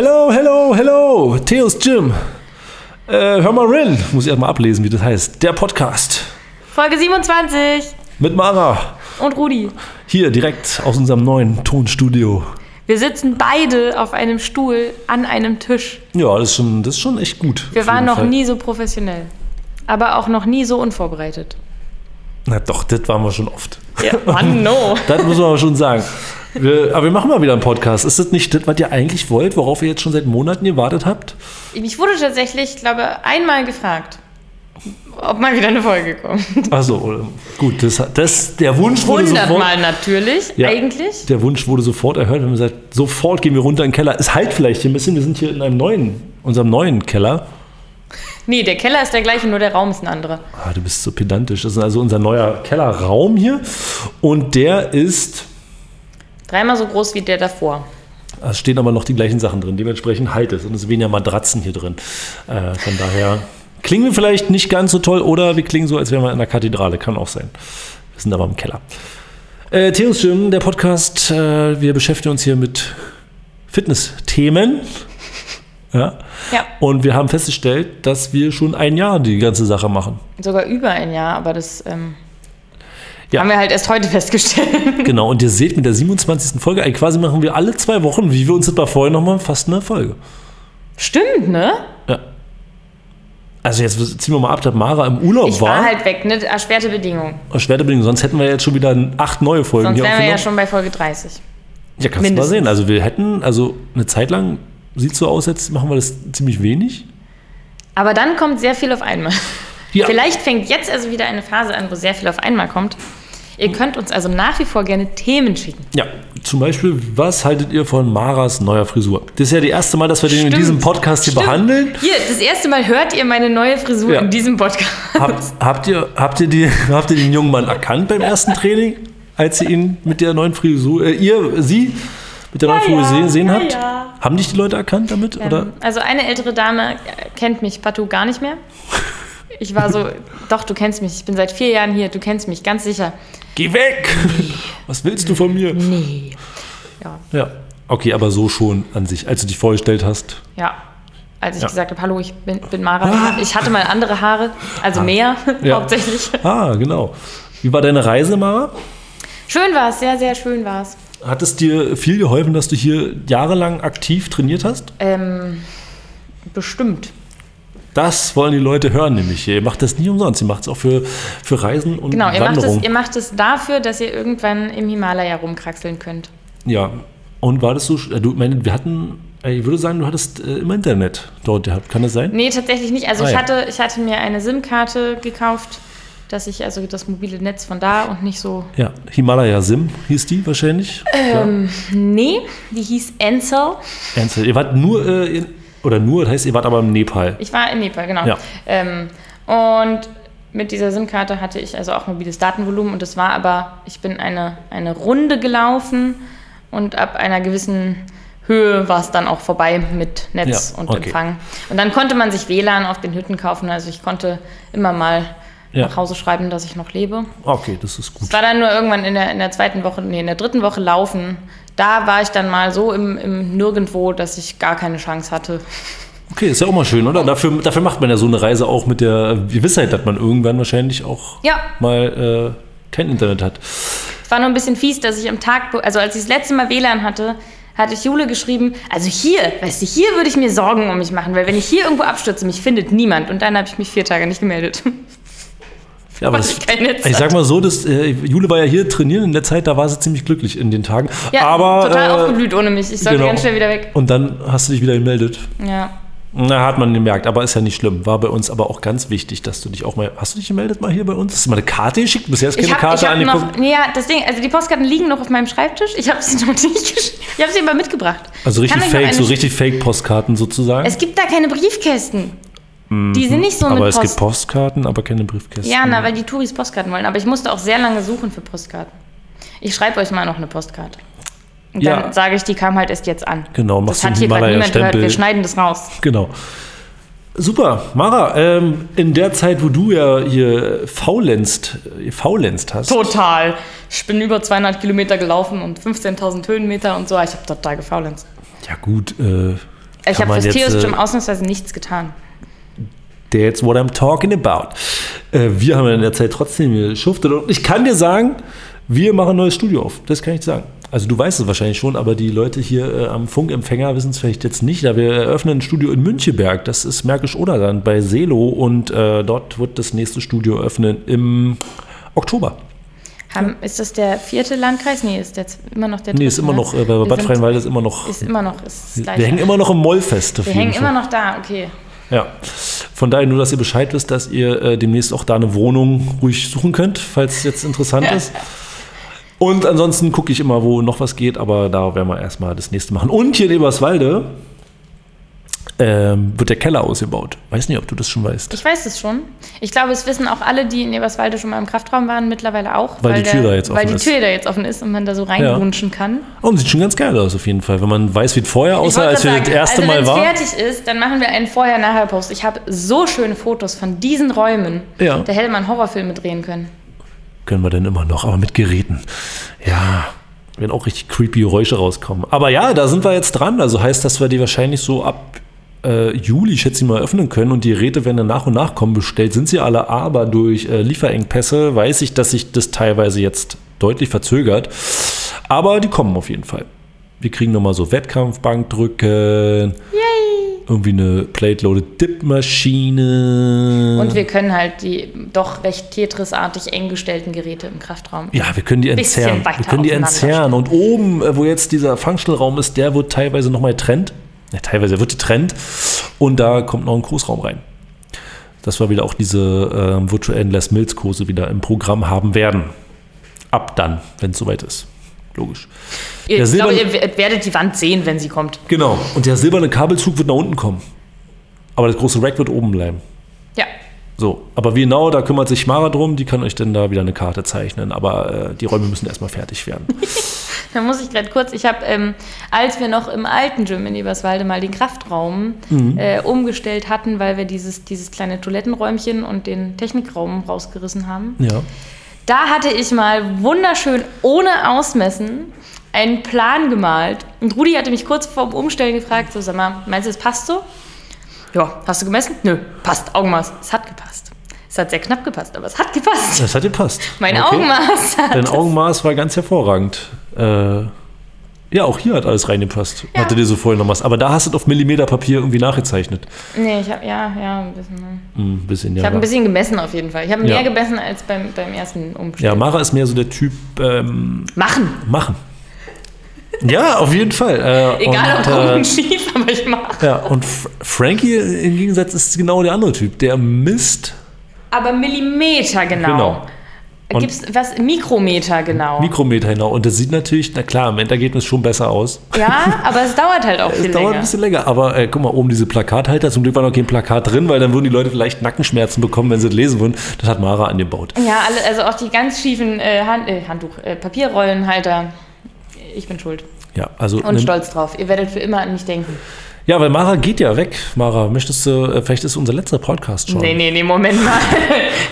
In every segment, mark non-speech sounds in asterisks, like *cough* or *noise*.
Hello, hello, hello, Theos Gym. Äh, hör mal rein, muss ich erstmal ablesen, wie das heißt. Der Podcast Folge 27 mit Mara. und Rudi. Hier direkt aus unserem neuen Tonstudio. Wir sitzen beide auf einem Stuhl an einem Tisch. Ja, das ist schon, das ist schon echt gut. Wir waren noch Fall. nie so professionell. Aber auch noch nie so unvorbereitet. Na doch, das waren wir schon oft. Ja, Mann, no. *laughs* Das muss man aber schon sagen. Wir, aber wir machen mal wieder einen Podcast. Ist das nicht das, was ihr eigentlich wollt, worauf ihr jetzt schon seit Monaten gewartet habt? Ich wurde tatsächlich, ich glaube, einmal gefragt, ob mal wieder eine Folge kommt. Also gut, das, das, der Wunsch wurde sofort. Hundertmal natürlich, Ja. eigentlich. Der Wunsch wurde sofort erhört. Wir haben gesagt, sofort gehen wir runter in den Keller. Es halt vielleicht hier ein bisschen. Wir sind hier in einem neuen, unserem neuen Keller. Nee, der Keller ist der gleiche, nur der Raum ist ein anderer. Ah, du bist so pedantisch. Das ist also unser neuer Kellerraum hier. Und der ist, Dreimal so groß wie der davor. es stehen aber noch die gleichen Sachen drin. Dementsprechend halt es. Und es sind weniger Matratzen hier drin. Äh, von daher klingen wir vielleicht nicht ganz so toll oder wir klingen so, als wären wir in der Kathedrale. Kann auch sein. Wir sind aber im Keller. Äh, Theos Gym, der Podcast. Äh, wir beschäftigen uns hier mit Fitness-Themen. Ja. Ja, Und wir haben festgestellt, dass wir schon ein Jahr die ganze Sache machen. sogar über ein Jahr, aber das ähm, Ja. haben wir halt erst heute festgestellt. *laughs* Genau, und ihr seht mit der 27. Folge, eigentlich quasi machen wir alle zwei Wochen, wie wir uns das mal vorher nochmal, fast eine Folge. Stimmt, ne? Ja. Also jetzt ziehen wir mal ab, dass Mara im Urlaub Ich war. war halt weg, ne? Erschwerte Bedingungen. Erschwerte Bedingungen, sonst hätten wir jetzt schon wieder acht neue Folgen Sonst hier wären wir ja schon bei Folge 30. Ja, kannst du mal mindestens. sehen. Also wir hätten, also eine Zeit lang sieht so aus, jetzt machen wir das ziemlich wenig. Aber dann kommt sehr viel auf einmal. *laughs* Ja. Vielleicht fängt jetzt also wieder eine Phase an, wo sehr viel auf einmal kommt. Ihr könnt uns also nach wie vor gerne Themen schicken. Ja, zum Beispiel, was haltet ihr von Maras neuer Frisur? Das ist ja das erste Mal, dass wir den in diesem Podcast hier Stimmt. behandeln. Hier, das erste Mal hört ihr meine neue Frisur Ja. in diesem Podcast. Habt, habt, ihr, habt, ihr die, *laughs* habt ihr den jungen Mann erkannt beim ersten Training, als ihr ihn mit der neuen Frisur, äh, ihr, sie mit der neuen Ja, Frisur ja, gesehen ja, habt? Haben dich die Leute erkannt damit? oder? Ähm, also eine ältere Dame kennt mich partout gar nicht mehr. Ich war so, doch, du kennst mich. Ich bin seit vier Jahren hier. Du kennst mich, ganz sicher. Geh weg! Was willst du von mir? Nee. Ja, Ja, okay, aber so schon an sich, als du dich vorgestellt hast. ja. Als ich Ja. gesagt habe, hallo, ich bin, bin Mara. Ich hatte mal andere Haare, also mehr Ja. *laughs* hauptsächlich. Ah, genau. Wie war deine Reise, Mara? Schön war es, sehr, sehr schön war es. Hat es dir viel geholfen, dass du hier jahrelang aktiv trainiert hast? Ähm, bestimmt. Das wollen die Leute hören, nämlich. Ihr macht das nie umsonst. Ihr macht es auch für, für Reisen und Genau, ihr macht, es, ihr macht es dafür, dass ihr irgendwann im Himalaya rumkraxeln könnt. Ja. Und war das so, äh, du, meine, wir hatten, äh, ich würde sagen, du hattest äh, im Internet dort gehabt. Kann das sein? Nee, tatsächlich nicht. Also Ah, ich, ja. hatte, ich hatte mir eine SIM-Karte gekauft, dass ich also das mobile Netz von da und nicht so. Ja, Himalaya Sim hieß die wahrscheinlich. Ähm, nee, die hieß Ansel. Ernsthaft. Ihr wart nur, äh, in, oder nur, das heißt, ihr wart aber im Nepal. Ich war in Nepal, genau. Ja. Ähm, und mit dieser SIM-Karte hatte ich also auch mobiles Datenvolumen und es war aber, ich bin eine, eine Runde gelaufen und ab einer gewissen Höhe war es dann auch vorbei mit Netz Ja, und okay. Empfang. Und dann konnte man sich WLAN auf den Hütten kaufen. Also ich konnte immer mal Ja. nach Hause schreiben, dass ich noch lebe. Okay, das ist gut. Es war dann nur irgendwann in der, in der zweiten Woche, nee, in der dritten Woche laufen. Da war ich dann mal so im, im Nirgendwo, dass ich gar keine Chance hatte. Okay, ist ja auch mal schön, oder? Dafür, dafür macht man ja so eine Reise auch mit der Gewissheit, dass man irgendwann wahrscheinlich auch Ja. mal äh, kein Internet hat. Es war nur ein bisschen fies, dass ich am Tag, also als ich das letzte Mal WLAN hatte, hatte ich Jule geschrieben, also hier, weißt du, hier würde ich mir Sorgen um mich machen, weil wenn ich hier irgendwo abstürze, mich findet niemand. Und dann habe ich mich vier Tage nicht gemeldet. Ja, aber das, ich Netz ich sag mal so, dass, äh, Jule war ja hier trainieren in der Zeit, da war sie ziemlich glücklich in den Tagen. Ja, aber, total äh, aufgeblüht ohne mich. Ich sollte genau. ganz schnell wieder weg. Und dann hast du dich wieder gemeldet. Ja. Na, hat man gemerkt, aber ist ja nicht schlimm. War bei uns aber auch ganz wichtig, dass du dich auch mal. Hast du dich gemeldet mal hier bei uns? Hast du mal eine Karte geschickt? Bisher ist keine Ich habe Karte hab angekommen. noch, nee, ja, das Ding, also die Postkarten liegen noch auf meinem Schreibtisch. Ich habe sie *laughs* noch nicht geschickt. Ich habe sie aber mitgebracht. Also richtig noch fake, so richtig Fake-Postkarten sozusagen. Es gibt da keine Briefkästen. Die sind nicht so Mhm. aber mit es Post. gibt Postkarten, aber keine Briefkästen. Ja, na, weil die Touris Postkarten wollen. Aber ich musste auch sehr lange suchen für Postkarten. Ich schreibe euch mal noch eine Postkarte. Und Ja. dann sage ich, die kam halt erst jetzt an. Genau, machst das hat hier gerade niemand gehört. Wir schneiden das raus. Genau. Super, Mara, ähm, in der Zeit, wo du ja hier faulenzt, äh, faulenzt hast, Total. Ich bin über 200 Kilometer gelaufen und 15.000 Höhenmeter und so. Ich habe total gefaulenzt. ja gut, äh, Ich habe fürs jetzt, Theos äh, ausnahmsweise nichts getan. That's what I'm talking about. Äh, wir haben in der Zeit trotzdem geschuftet und ich kann dir sagen, wir machen ein neues Studio auf. Das kann ich dir sagen. Also du weißt es wahrscheinlich schon, aber die Leute hier äh, am Funkempfänger wissen es vielleicht jetzt nicht. Da wir eröffnen ein Studio in Münchenberg. Das ist Märkisch-Oderland bei Selo und äh, dort wird das nächste Studio öffnen im Oktober. Haben, ist das der vierte Landkreis? Nee, ist jetzt immer noch der dritte. Nee, ist immer ne? noch, äh, bei Bad Freienwalde ist immer noch. Ist immer noch, ist. Wir hängen immer noch im Moll fest. auf Wir hängen immer noch da, okay. Ja, von daher nur, dass ihr Bescheid wisst, dass ihr äh, demnächst auch da eine Wohnung ruhig suchen könnt, falls es jetzt interessant ist. Und ansonsten gucke ich immer, wo noch was geht, aber da werden wir erstmal das nächste machen. Und hier in Eberswalde ähm, wird der Keller ausgebaut. Weiß nicht, ob du das schon weißt. Ich weiß es schon. Ich glaube, es wissen auch alle, die in Eberswalde schon mal im Kraftraum waren, mittlerweile auch. Weil die Tür der, da jetzt Weil offen die ist. Tür da jetzt offen ist und man da so reinwunschen kann. Oh, und sieht schon ganz geil aus auf jeden Fall, wenn man weiß, wie es vorher aussah, als wir gerade das erste also, Mal waren. fertig ist, dann machen wir einen Vorher-Nachher-Post. Ich habe so schöne Fotos von diesen Räumen. Ja. Da hätte man Horrorfilme drehen können. Können wir denn immer noch, aber mit Geräten. Ja, werden auch richtig creepy Geräusche rauskommen. Aber ja, da sind wir jetzt dran. Also heißt, dass wir die wahrscheinlich so ab äh, Juli, schätze ich mal, öffnen können und die Geräte werden dann nach und nach kommen. Bestellt sind sie alle, aber durch äh, Lieferengpässe weiß ich, dass sich das teilweise jetzt deutlich verzögert. Aber die kommen auf jeden Fall. Wir kriegen nochmal so Wettkampfbankdrücken. Irgendwie eine Plate-Loaded Dip-Maschine. Und wir können halt die doch recht Tetris-artig eng gestellten Geräte im Kraftraum. Ja, wir können die entzerren. Wir können die entzerren. Und oben, äh, wo jetzt dieser Functional-Raum ist, der wird teilweise nochmal getrennt. Ja, teilweise wird getrennt. Und da kommt noch ein Großraum rein. Dass wir wieder auch diese ähm, virtuellen Les Mills-Kurse wieder im Programm haben werden. Ab dann, wenn es soweit ist. Logisch. Der ich glaube, ihr werdet die Wand sehen, wenn sie kommt. Genau. Und der silberne Kabelzug wird nach unten kommen. Aber das große Rack wird oben bleiben. So, aber wie genau, da kümmert sich Mara drum, die kann euch dann da wieder eine Karte zeichnen. Aber äh, die Räume müssen erstmal fertig werden. *laughs* Da muss ich gerade kurz, ich habe, ähm, als wir noch im alten Gym in Eberswalde mal den Kraftraum Mhm. äh, umgestellt hatten, weil wir dieses, dieses kleine Toilettenräumchen und den Technikraum rausgerissen haben, Ja. da hatte ich mal wunderschön ohne Ausmessen einen Plan gemalt. Und Rudi hatte mich kurz vorm Umstellen gefragt, so sag mal, meinst du, es passt so? Ja, hast du gemessen? Nö, passt, Augenmaß. Es hat gepasst. Es hat sehr knapp gepasst, aber es hat gepasst. Das hat dir passt. Mein Okay. Augenmaß hat Dein es. Augenmaß war ganz hervorragend. Äh, ja, auch hier hat alles reingepasst. Ja. Hatte dir so vorhin noch was. Aber da hast du es auf Millimeterpapier irgendwie nachgezeichnet. Nee, ich habe, ja, ja, ein bisschen. ne. Ein bisschen, ja. Ich habe ein bisschen gemessen auf jeden Fall. Ich habe mehr Ja. gemessen als beim, beim ersten ja, Umstellen. Mara ist mehr so der Typ ähm, Machen. machen. Ja, auf jeden Fall. Äh, Egal und, ob äh, *laughs* Mache. Ja, und Frankie im Gegensatz ist genau der andere Typ. Der misst Aber Millimeter genau. Genau. Und- Gibt's was? Mikrometer genau. Mikrometer genau. Und das sieht natürlich, na klar, im Endergebnis schon besser aus. ja, aber es dauert halt auch *laughs* Es viel dauert länger. ein bisschen länger, aber äh, guck mal, oben diese Plakathalter, zum Glück war noch kein Plakat drin, weil dann würden die Leute vielleicht Nackenschmerzen bekommen, wenn sie es lesen würden. Das hat Mara angebaut. Ja, also auch die ganz schiefen äh, Hand, äh, Handtuch, äh, Papierrollenhalter. Ich bin schuld. Ja, also Und stolz drauf. Ihr werdet für immer an mich denken. Ja, weil Mara geht ja weg. Mara, möchtest du, äh, vielleicht ist unser letzter Podcast schon. Nee, nee, nee, Moment mal.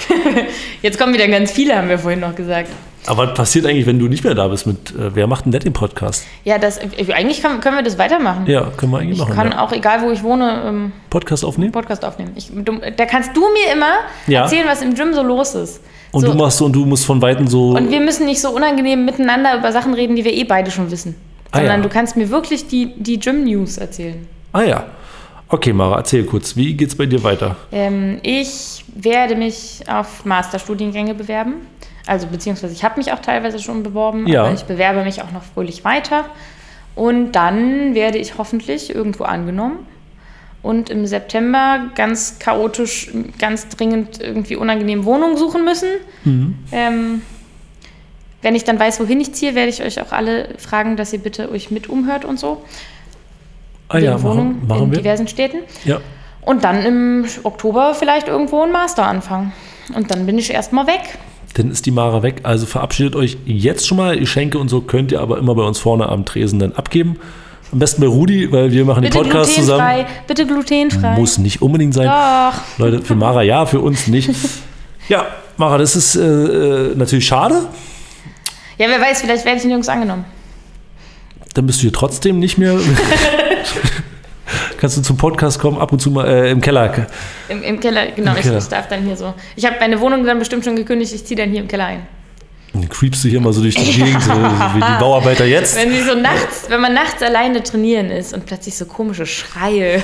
*laughs* Jetzt kommen wieder ganz viele, haben wir vorhin noch gesagt. Aber was passiert eigentlich, wenn du nicht mehr da bist? Mit, äh, wer macht denn das den Podcast? Ja, das, äh, eigentlich können, können wir das weitermachen. Ja, können wir eigentlich Ich machen. kann ja. auch, egal wo ich wohne, ähm, Podcast aufnehmen? Podcast aufnehmen. Ich, du, da kannst du mir immer Ja. erzählen, was im Gym so los ist. Und so, du machst so und du musst von Weitem so. und wir müssen nicht so unangenehm miteinander über Sachen reden, die wir eh beide schon wissen. Ah, Sondern ja. du kannst mir wirklich die, die Gym-News erzählen. ah ja. Okay, Mara, erzähl kurz, wie geht's bei dir weiter? Ähm, ich werde mich auf Masterstudiengänge bewerben. Also beziehungsweise ich habe mich auch teilweise schon beworben, Ja. aber ich bewerbe mich auch noch fröhlich weiter. Und dann werde ich hoffentlich irgendwo angenommen und im September ganz chaotisch, ganz dringend irgendwie unangenehm Wohnungen suchen müssen. Mhm. Ähm, wenn ich dann weiß, wohin ich ziehe, werde ich euch auch alle fragen, dass ihr bitte euch mit umhört und so. Ah ja, Wohnungen machen, machen in wir. diversen Städten. Ja. Und dann im Oktober vielleicht irgendwo einen Master anfangen. Und dann bin ich erstmal weg. Dann ist die Mara weg. Also verabschiedet euch jetzt schon mal. Geschenke und so könnt ihr aber immer bei uns vorne am Tresen dann abgeben. Am besten bei Rudi, weil wir machen den Bitte Podcast glutenfrei. zusammen. Bitte glutenfrei. Muss nicht unbedingt sein. Doch. Leute, für Mara ja, für uns nicht. *laughs* Ja, Mara, das ist äh, äh, natürlich schade. Ja, wer weiß, vielleicht werde ich nirgends angenommen. Dann bist du hier trotzdem nicht mehr. *laughs* kannst du zum Podcast kommen, ab und zu mal äh, im Keller. Im, Im Keller, genau. Im ich, Keller. ich darf dann hier so. Ich habe meine Wohnung dann bestimmt schon gekündigt. Ich ziehe dann hier im Keller ein. Dann creepst du hier mal so durch die Gegend, so wie die *laughs* Bauarbeiter jetzt. Wenn sie so nachts, wenn man nachts alleine trainieren ist und plötzlich so komische Schreie.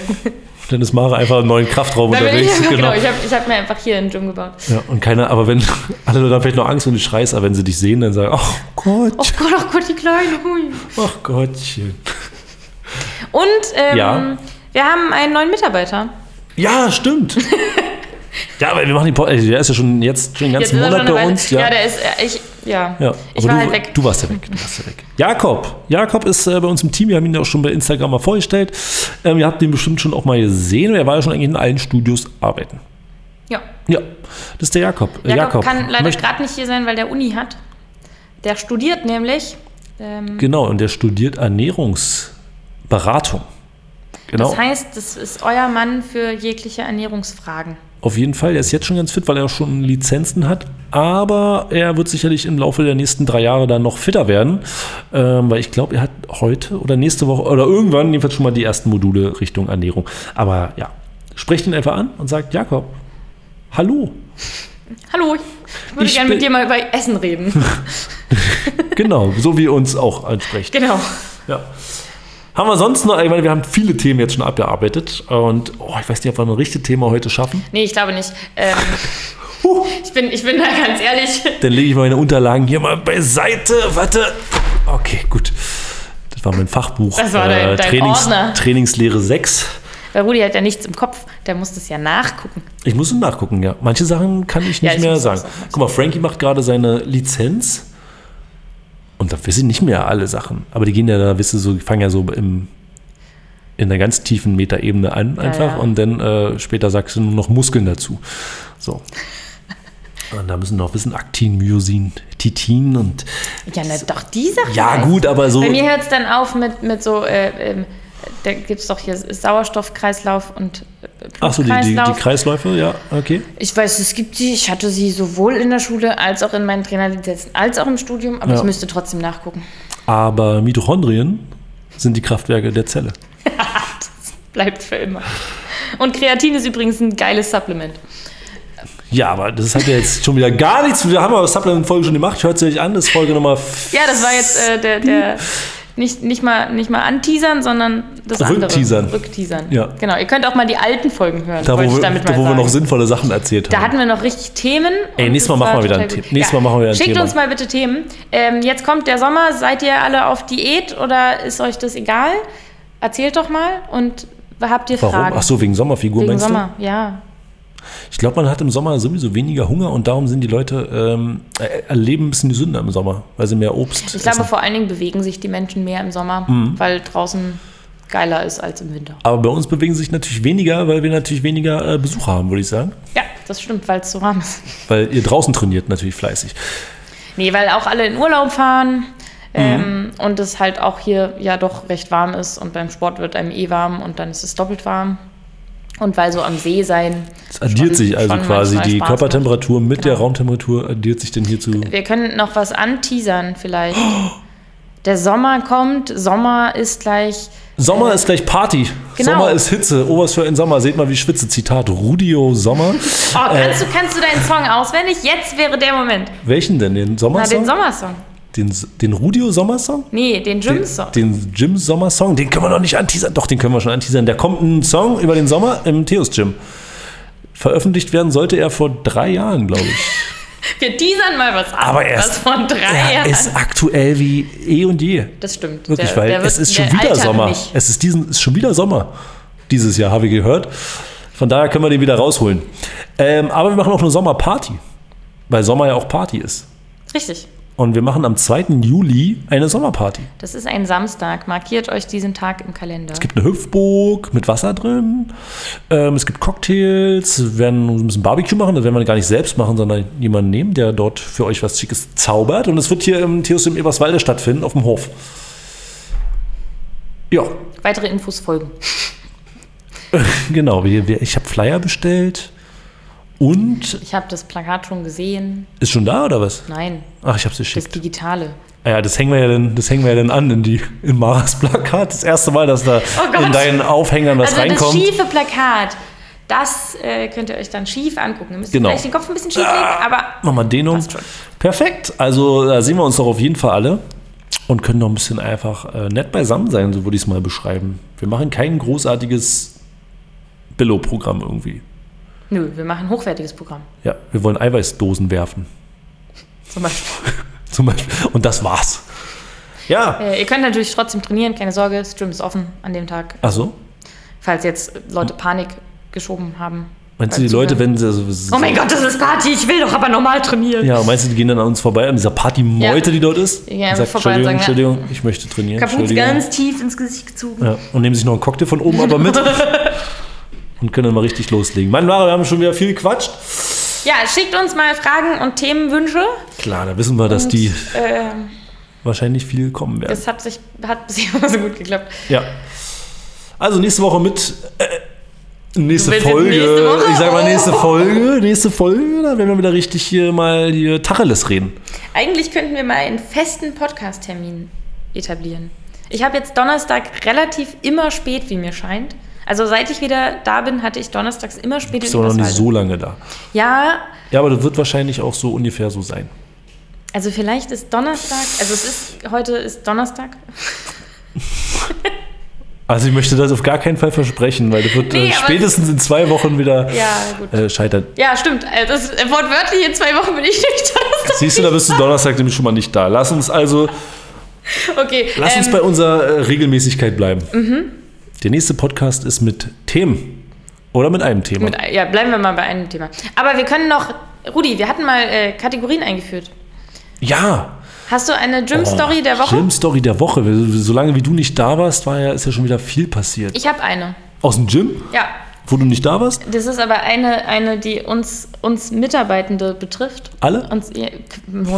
Dann ist Mara einfach im neuen Kraftraum Dann bin ich unterwegs. einfach, genau. Ich habe hab mir einfach hier einen Gym gebaut. Ja, und keiner, aber wenn *laughs* alle haben vielleicht noch Angst und du schreist, aber wenn sie dich sehen, dann sagen, ach Gott, Oh Gott, oh Gott, die Kleine. Hui. ach Gottchen. Und ähm, Ja. wir haben einen neuen Mitarbeiter. Ja, stimmt. *laughs* ja, aber wir machen den Podcast, der ist ja schon jetzt schon den ganzen Monat bei uns. Ja, ja, der ist, äh, ich, ja. Ja, ich war du, halt weg. du warst ja weg. Du warst ja weg. Jakob. Jakob ist äh, bei uns im Team. Wir haben ihn ja auch schon bei Instagram mal vorgestellt. Ähm, ihr habt ihn bestimmt schon auch mal gesehen. Er war ja schon eigentlich in allen Studios arbeiten. Ja. Ja, das ist der Jakob. Äh, Jakob, kann leider gerade nicht hier sein, weil der Uni hat. Der studiert nämlich. Ähm, Genau, und der studiert Ernährungsberatung. Genau. Das heißt, das ist euer Mann für jegliche Ernährungsfragen. Auf jeden Fall. Er ist jetzt schon ganz fit, weil er schon Lizenzen hat. Aber er wird sicherlich im Laufe der nächsten drei Jahre dann noch fitter werden. Ähm, weil ich glaube, er hat heute oder nächste Woche oder irgendwann jedenfalls schon mal die ersten Module Richtung Ernährung. Aber ja, sprecht ihn einfach an und sagt, Jakob, hallo. Hallo, ich würde Ich gerne mit dir mal über Essen reden. *laughs* Genau, so wie uns auch ansprecht. genau. Ja. Haben wir sonst noch, ich meine, wir haben viele Themen jetzt schon abgearbeitet. Und oh, ich weiß nicht, ob wir ein richtiges Thema heute schaffen. Nee, ich glaube nicht. Ähm, *laughs* Huh. ich, bin, ich bin da ganz ehrlich. Dann lege ich meine Unterlagen hier mal beiseite. Warte. Okay, gut. Das war mein Fachbuch. Das war dein- dein Ordner. Trainingslehre 6. Weil Rudi hat ja nichts im Kopf. Der muss das ja nachgucken. Ich muss nachgucken, ja. Manche Sachen kann ich Ja, nicht ich mehr sagen. Guck mal, Frankie macht gerade seine Lizenz. Und da wissen nicht mehr alle Sachen. Aber die gehen ja da, wisst ihr, so, die fangen ja so im, in der ganz tiefen Metaebene an einfach. ja. Und dann äh, später sagst du nur noch Muskeln dazu. So. *laughs* Und da müssen noch wissen, Aktin, Myosin, Titin und Ja, na, doch, die Sache. Ja, gut, aber so. Bei mir hört es dann auf mit, mit so, äh, ähm, da gibt es doch hier Sauerstoffkreislauf und äh, Ach so, die, die, die. Kreisläufe, ja, okay. Ich weiß, es gibt sie. Ich hatte sie sowohl in der Schule als auch in meinen Trainerlizenzen als auch im Studium, aber Ja. ich müsste trotzdem nachgucken. Aber Mitochondrien sind die Kraftwerke der Zelle. *laughs* Bleibt für immer. Und Kreatin ist übrigens ein geiles Supplement. Ja, aber das hat ja jetzt schon wieder gar nichts. Wir haben aber Supplement-Folge schon gemacht. Hört sie euch an, das ist Folge Nummer Ja, das war jetzt äh, der, der nicht, nicht, mal, nicht mal anteasern, sondern das Rückteasern. andere. Rückteasern. Ja. Genau, ihr könnt auch mal die alten Folgen hören. Da, wo, wir, da, wo wir noch sinnvolle Sachen erzählt Da haben. hatten wir noch richtig Themen. Ey, nächstes Mal machen wir wieder ein. Thema. Nächstes Mal machen wir wieder ein Schickt Thema. uns mal bitte Themen. Ähm, jetzt kommt der Sommer. Seid ihr alle auf Diät oder ist euch das egal? Erzählt doch mal und habt ihr Warum? Fragen? Ach so, wegen Sommerfigur Wegen meinst Sommer, ja. Ich glaube, man hat im Sommer sowieso weniger Hunger und darum sind die Leute ähm, äh, erleben ein bisschen gesünder im Sommer, weil sie mehr Obst Ich glaube, essen. vor allen Dingen bewegen sich die Menschen mehr im Sommer, Mhm. weil draußen geiler ist als im Winter. Aber bei uns bewegen sich natürlich weniger, weil wir natürlich weniger äh, Besucher haben, würde ich sagen. Ja, das stimmt, weil es so warm ist. *laughs* Weil ihr draußen trainiert natürlich fleißig. Nee, weil auch alle in Urlaub fahren Mhm. ähm, und es halt auch hier ja doch recht warm ist und beim Sport wird einem eh warm und dann ist es doppelt warm. Und weil so am See sein. Es addiert sich also quasi die Spaß Körpertemperatur mit der Genau. Raumtemperatur addiert sich dann hier zu. macht. Wir können noch was anteasern vielleicht. Der Sommer kommt, Sommer ist gleich. Sommer ist gleich Party. Genau. Sommer ist Hitze. Oh, was für ein Sommer. Seht mal, wie ich schwitze. Zitat Rudio Sommer. Oh, kannst, du, kannst du deinen Song auswendig? Jetzt wäre der Moment. Welchen denn? Den Na, Sommersong? den Sommersong. Den, den Rudio Sommersong? Nee, den Den, Gym-Song. den Jim Sommer Song, den können wir noch nicht anteasern. Doch, den können wir schon anteasern. Da kommt ein Song über den Sommer im Theos Gym. Veröffentlicht werden sollte er vor drei Jahren, glaube ich. *laughs* Wir teasern mal was an. Aber er was ist, von drei er Jahren. ist aktuell wie eh und je. das stimmt. Wirklich, Der- weil der es ist schon der wieder Sommer. nicht. Es ist, diesen, ist schon wieder Sommer. Dieses Jahr, habe ich gehört. Von daher können wir den wieder rausholen. Ähm, aber wir machen auch eine Sommerparty. Weil Sommer ja auch Party ist. Richtig. Und wir machen am 2. Juli eine Sommerparty. Das ist ein Samstag. Markiert euch diesen Tag im Kalender. Es gibt eine Hüpfburg mit Wasser drin. Ähm, es gibt Cocktails. Wir werden ein bisschen Barbecue machen. Das werden wir gar nicht selbst machen, sondern jemanden nehmen, der dort für euch was Schickes zaubert. Und es wird hier im Theos im Eberswalde stattfinden, auf dem Hof. Ja, Weitere Infos folgen. *laughs* genau. Wir, wir, ich habe Flyer bestellt. Und Ich habe das Plakat schon gesehen. ist schon da oder was? Nein, Ach, ich habe es das geschickt. Digitale. Ja, das hängen wir ja dann, das hängen wir ja dann an in die in Maras Plakat. Das erste Mal, dass da Oh in deinen Aufhängern was Also reinkommt. das schiefe Plakat, das äh, könnt ihr euch dann schief angucken. Ihr müsst Genau. vielleicht den Kopf ein bisschen schief legen, aber Nochmal Dehnung. Perfekt. Also da sehen wir uns doch auf jeden Fall alle und können noch ein bisschen einfach äh, nett beisammen sein, so würde ich es mal beschreiben. Wir machen kein großartiges Billo-Programm irgendwie. Nö, wir machen ein hochwertiges Programm. Ja, wir wollen Eiweißdosen werfen. Zum Beispiel. *laughs* Zum Beispiel. Und das war's. Ja. Äh, ihr könnt natürlich trotzdem trainieren, keine Sorge, Stream ist offen an dem Tag. Achso. Falls jetzt Leute Panik geschoben haben. Meinst du, die Leute, wenn sie. Oh mein Gott, das ist Party, ich will doch aber normal trainieren. Ja, meinst du, die gehen dann an uns vorbei, an dieser Partymeute, Ja. die dort ist? Gehen Und sagt, vorbei Entschuldigung, sagen, ja. Entschuldigung, ich möchte trainieren. Kaputt ganz tief ins Gesicht gezogen. Ja, und nehmen sich noch einen Cocktail von oben aber mit. *laughs* und können dann mal richtig loslegen. Mann, Mara, wir haben schon wieder viel gequatscht. Ja, schickt uns mal Fragen und Themenwünsche. Klar, da wissen wir, dass Und, die Äh, wahrscheinlich viel kommen werden. das hat sich hat bisher immer so gut geklappt. Ja. Also nächste Woche mit. Äh, nächste Folge. nächste Woche? Ich sag mal nächste Oh. Folge. Nächste Folge, da werden wir wieder richtig hier mal hier Tacheles reden. Eigentlich könnten wir mal einen festen Podcast-Termin etablieren. Ich habe jetzt Donnerstag relativ immer spät, wie mir scheint. Also seit ich wieder da bin, hatte ich donnerstags immer spät Bist aber noch nicht so lange da. Ja, Ja, aber das wird wahrscheinlich auch so ungefähr so sein. also vielleicht ist Donnerstag, also es ist, heute ist Donnerstag. *laughs* Also ich möchte das auf gar keinen Fall versprechen, weil das wird Nee, äh, spätestens in zwei Wochen wieder Ja, äh, scheitern. Ja, stimmt. Also Das, äh, wortwörtlich in zwei Wochen bin ich nicht Donnerstag. Siehst du, da bist du Donnerstag nämlich schon mal nicht da. Lass uns also, Okay. lass uns ähm, bei unserer äh, Regelmäßigkeit bleiben. Der nächste Podcast ist mit Themen. Oder mit einem Thema. mit, ja, bleiben wir mal bei einem Thema. Aber wir können noch, Rudi, wir hatten mal äh, Kategorien eingeführt. ja. Hast du eine Gym-Story der Woche? Gym Story der Woche. Solange wie du nicht da warst, war ja, ist ja schon wieder viel passiert. Ich habe eine. Aus dem Gym, Ja, wo du nicht da warst? das ist aber eine, eine die uns, uns Mitarbeitende betrifft. Alle? Uns, ja,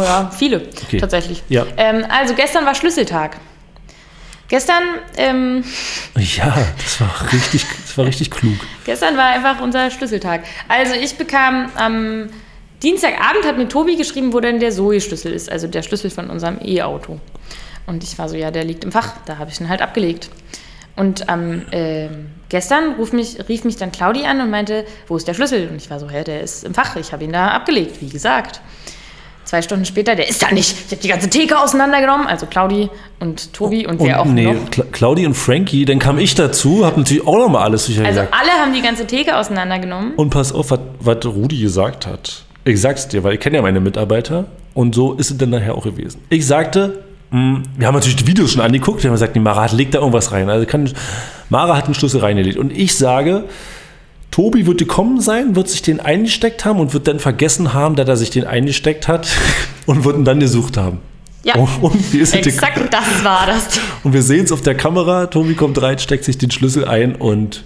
ja, viele Okay. tatsächlich. Ja. Ähm, also gestern war Schlüsseltag. Gestern, ähm, Ja, das war richtig, das war richtig klug. gestern war einfach unser Schlüsseltag. Also ich bekam am Dienstagabend hat mir Tobi geschrieben, wo denn der Zoe-Schlüssel ist, also der Schlüssel von unserem E-Auto. Und ich war so, ja, der liegt im Fach, da habe ich ihn halt abgelegt. Und ähm, gestern ruf mich, rief mich dann Claudi an und meinte, wo ist der Schlüssel? Und ich war so, hä, der ist im Fach, ich habe ihn da abgelegt, wie gesagt. Zwei Stunden später, der ist da nicht. Ich habe die ganze Theke auseinandergenommen, also Claudi und Tobi und, wer auch Und nee, noch. Cla Claudi und Frankie, dann kam ich dazu, hab natürlich auch nochmal alles sicher Also alle haben die ganze Theke auseinandergenommen. Und pass auf, was, was Rudi gesagt hat. Ich sag's dir, weil ich kenne ja meine Mitarbeiter und so ist es dann nachher auch gewesen. Ich sagte, mh, wir haben natürlich die Videos schon angeguckt, wir haben gesagt, die Mara hat, legt da irgendwas rein. Also kann, Mara hat einen Schlüssel reingelegt. Und ich sage, Tobi wird gekommen sein, wird sich den eingesteckt haben und wird dann vergessen haben, dass er sich den eingesteckt hat *laughs* und wird ihn dann gesucht haben. Ja, Und, und, wie ist es exakt das war das. *laughs* und wir sehen es auf der Kamera, Tobi kommt rein, steckt sich den Schlüssel ein und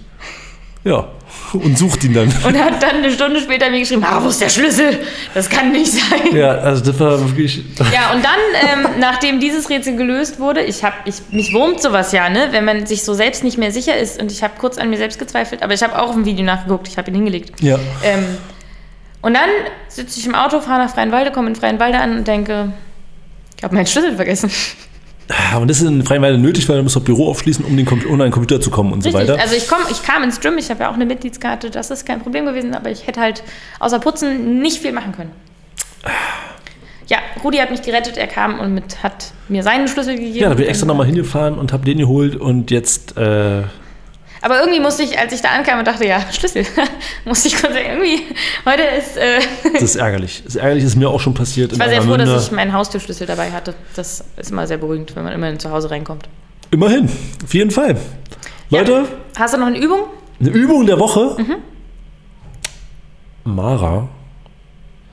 ja, *laughs* und sucht ihn dann. Und hat dann eine Stunde später mir geschrieben, ah, wo ist der Schlüssel? Das kann nicht sein. Ja, also das war wirklich. *laughs* Ja, und dann, ähm, nachdem dieses Rätsel gelöst wurde, ich habe, ich, mich wurmt sowas ja, ne, wenn man sich so selbst nicht mehr sicher ist. Und ich habe kurz an mir selbst gezweifelt, aber ich habe auch auf dem Video nachgeguckt, ich habe ihn hingelegt. Ja. Ähm, und dann sitze ich im Auto, fahre nach Freienwalde, komme in Freienwalde an und denke, ich habe meinen Schlüssel vergessen. Und das ist in freien Weile nötig, weil du musst das Büro aufschließen, um, den, Com- um an den Computer zu kommen und so Richtig. weiter. Also ich, komm, ich kam ins Gym, ich habe ja auch eine Mitgliedskarte, das ist kein Problem gewesen, aber ich hätte halt außer Putzen nicht viel machen können. Ja, Rudi hat mich gerettet, er kam und mit, hat mir seinen Schlüssel gegeben. ja, da bin ich extra nochmal hingefahren und habe den geholt und jetzt. Äh, Aber irgendwie musste ich, als ich da ankam und dachte, ja, Schlüssel, *laughs* musste ich kurz irgendwie, heute ist, äh, das ist ärgerlich. Das ist ärgerlich, ist mir auch schon passiert. ich war sehr froh, dass ich meinen Haustürschlüssel dabei hatte. Das ist immer sehr beruhigend, wenn man immerhin zu Hause reinkommt. Immerhin, auf jeden Fall. Leute, Ja. Hast du noch eine Übung? eine Übung der Woche. Mhm. Mara.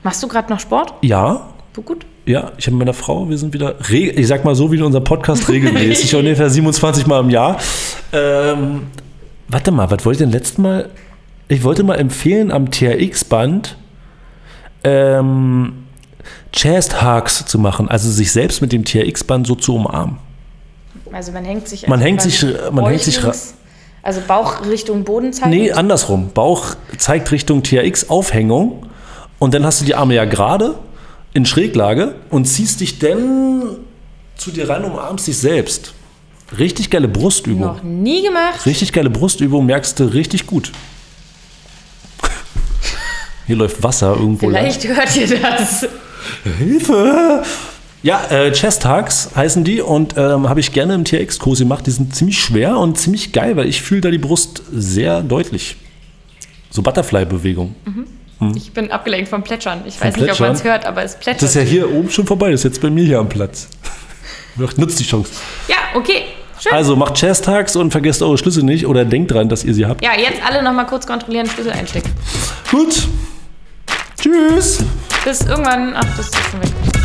Machst du gerade noch Sport? Ja, Du gut? Ja, ich habe mit meiner Frau, wir sind wieder, ich sag mal so wie in unserem Podcast regelmäßig, *laughs* ungefähr 27 Mal im Jahr. Ähm, warte mal, was wollte ich denn letztes Mal? Ich wollte mal empfehlen am TRX-Band ähm, Chest Hugs zu machen, also sich selbst mit dem TRX-Band so zu umarmen. Also man hängt sich. Man hängt sich- man hängt sich Also Bauch Richtung Boden zeigen. Nee, andersrum. Bauch zeigt Richtung TRX-Aufhängung und dann hast du die Arme ja gerade in Schräglage und ziehst dich dann zu dir ran, umarmst dich selbst. Richtig geile Brustübung. Noch nie gemacht. Richtig geile Brustübung, merkst du richtig gut. *laughs* Hier läuft Wasser irgendwo lang. Vielleicht hört ihr das. Hilfe! Ja, äh, Chest Hugs heißen die und ähm, habe ich gerne im TRX-Kurs gemacht. Die sind ziemlich schwer und ziemlich geil, weil ich fühle da die Brust sehr deutlich. So Butterfly-Bewegung. Ich bin abgelenkt vom Plätschern. Ich weiß nicht, ob man es hört, aber es plätschert. Das ist ja hier oben schon vorbei, das ist jetzt bei mir hier am Platz. *laughs* Nutzt die Chance. Ja, okay. Schön. Also macht Chest Hugs und vergesst eure Schlüssel nicht oder denkt dran, dass ihr sie habt. ja, jetzt alle nochmal kurz kontrollieren, Schlüssel einstecken. Gut. Tschüss. Bis irgendwann. Ach, das ist schon weg.